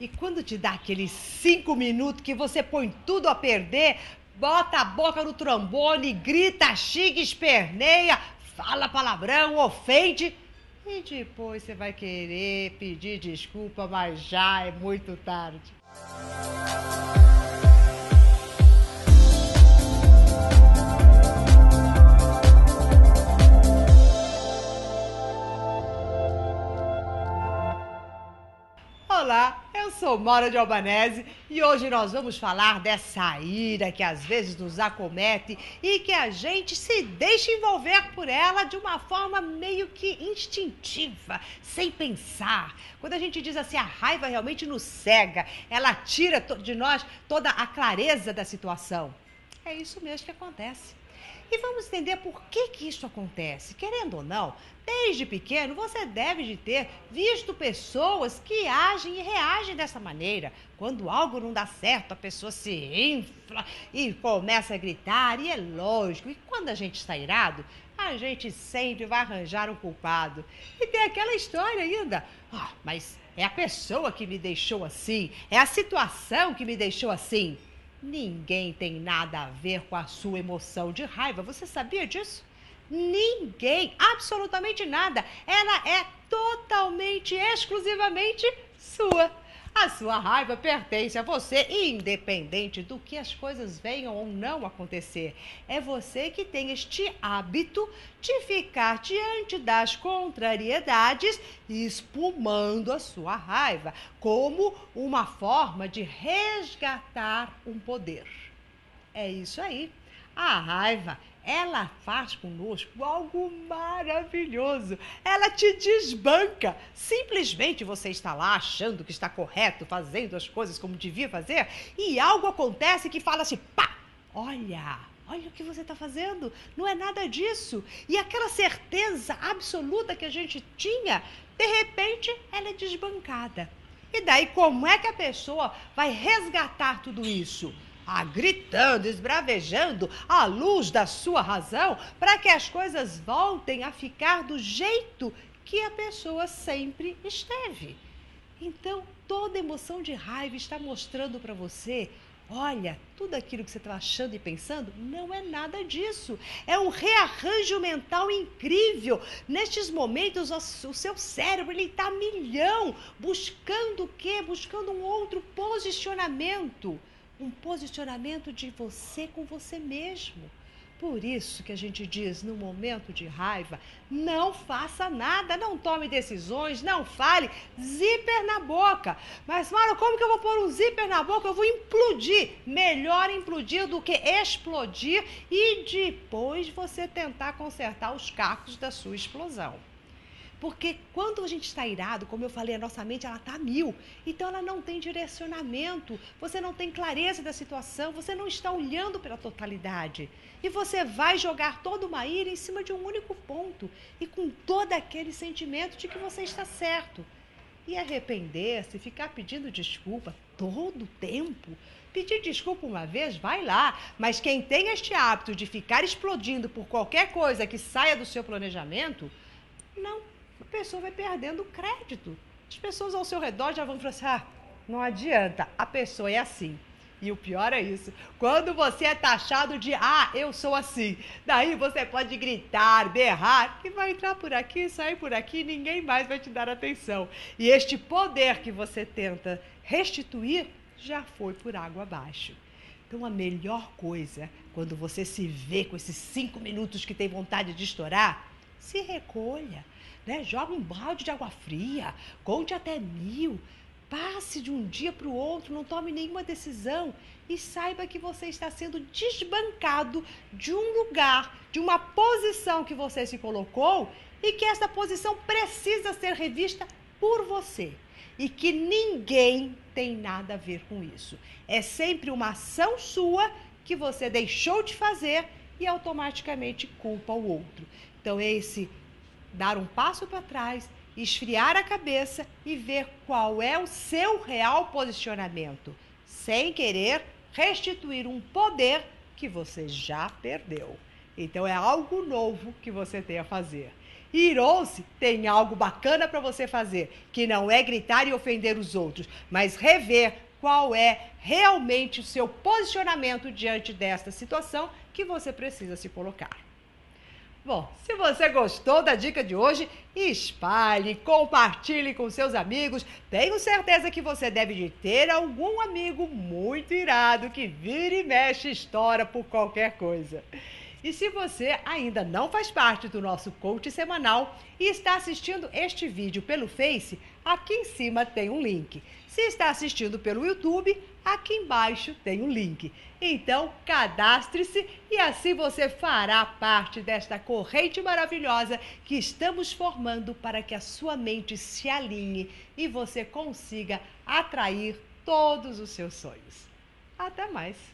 E quando te dá aqueles cinco minutos que você põe tudo a perder, bota a boca no trombone, grita, xinga, esperneia, fala palavrão, ofende. E depois você vai querer pedir desculpa, mas já é muito tarde. Sou Mora de Albanese e hoje nós vamos falar dessa ira que às vezes nos acomete e que a gente se deixa envolver por ela de uma forma meio que instintiva, sem pensar. Quando a gente diz assim, a raiva realmente nos cega, ela tira de nós toda a clareza da situação. É isso mesmo que acontece. E vamos entender por que, que isso acontece. Querendo ou não, desde pequeno você deve de ter visto pessoas que agem e reagem dessa maneira. Quando algo não dá certo, a pessoa se infla e começa a gritar, e é lógico. E quando a gente está irado, a gente sempre vai arranjar um culpado. E tem aquela história ainda. Ah, mas é a pessoa que me deixou assim, é a situação que me deixou assim. Ninguém tem nada a ver com a sua emoção de raiva. Você sabia disso? Ninguém, absolutamente nada. Ela é totalmente, exclusivamente sua. A sua raiva pertence a você, independente do que as coisas venham ou não acontecer. É você que tem este hábito de ficar diante das contrariedades espumando a sua raiva, como uma forma de resgatar um poder. É isso aí. A raiva ela faz conosco algo maravilhoso. Ela te desbanca. Simplesmente você está lá achando que está correto, fazendo as coisas como devia fazer, e algo acontece que fala assim: pá, olha, olha o que você está fazendo, não é nada disso. E aquela certeza absoluta que a gente tinha, de repente, ela é desbancada. E daí, como é que a pessoa vai resgatar tudo isso? Ah, gritando, esbravejando à luz da sua razão, para que as coisas voltem a ficar do jeito que a pessoa sempre esteve. Então, toda emoção de raiva está mostrando para você Olha, tudo aquilo que você está achando e pensando não é nada disso. É um rearranjo mental incrível. Nestes momentos, o seu cérebro está milhão, buscando o quê? Buscando um outro posicionamento um posicionamento de você com você mesmo. Por isso que a gente diz, no momento de raiva, não faça nada, não tome decisões, não fale, zíper na boca. Mas, Mara, como que eu vou pôr um zíper na boca? Eu vou implodir. Melhor implodir do que explodir e depois você tentar consertar os cacos da sua explosão. Porque quando a gente está irado, como eu falei, a nossa mente ela está mil. Então ela não tem direcionamento, você não tem clareza da situação, você não está olhando pela totalidade. E você vai jogar toda uma ira em cima de um único ponto e com todo aquele sentimento de que você está certo. E arrepender-se, ficar pedindo desculpa todo o tempo. Pedir desculpa uma vez, vai lá. Mas quem tem este hábito de ficar explodindo por qualquer coisa que saia do seu planejamento, não a pessoa vai perdendo crédito. As pessoas ao seu redor já vão falar assim: ah, não adianta, a pessoa é assim. E o pior é isso. Quando você é taxado de ah, eu sou assim, daí você pode gritar, berrar, que vai entrar por aqui, sair por aqui, ninguém mais vai te dar atenção. E este poder que você tenta restituir já foi por água abaixo. Então a melhor coisa, quando você se vê com esses cinco minutos que tem vontade de estourar, se recolha né? Joga um balde de água fria, conte até mil, passe de um dia para o outro, não tome nenhuma decisão e saiba que você está sendo desbancado de um lugar, de uma posição que você se colocou e que essa posição precisa ser revista por você e que ninguém tem nada a ver com isso. É sempre uma ação sua que você deixou de fazer e automaticamente culpa o outro. Então, esse dar um passo para trás, esfriar a cabeça e ver qual é o seu real posicionamento, sem querer restituir um poder que você já perdeu. Então é algo novo que você tem a fazer. Irou-se tem algo bacana para você fazer, que não é gritar e ofender os outros, mas rever qual é realmente o seu posicionamento diante desta situação que você precisa se colocar. Bom, se você gostou da dica de hoje, espalhe, compartilhe com seus amigos. Tenho certeza que você deve de ter algum amigo muito irado que vira e mexe história por qualquer coisa. E se você ainda não faz parte do nosso coach semanal e está assistindo este vídeo pelo Face, aqui em cima tem um link. Se está assistindo pelo YouTube, aqui embaixo tem um link. Então, cadastre-se e assim você fará parte desta corrente maravilhosa que estamos formando para que a sua mente se alinhe e você consiga atrair todos os seus sonhos. Até mais!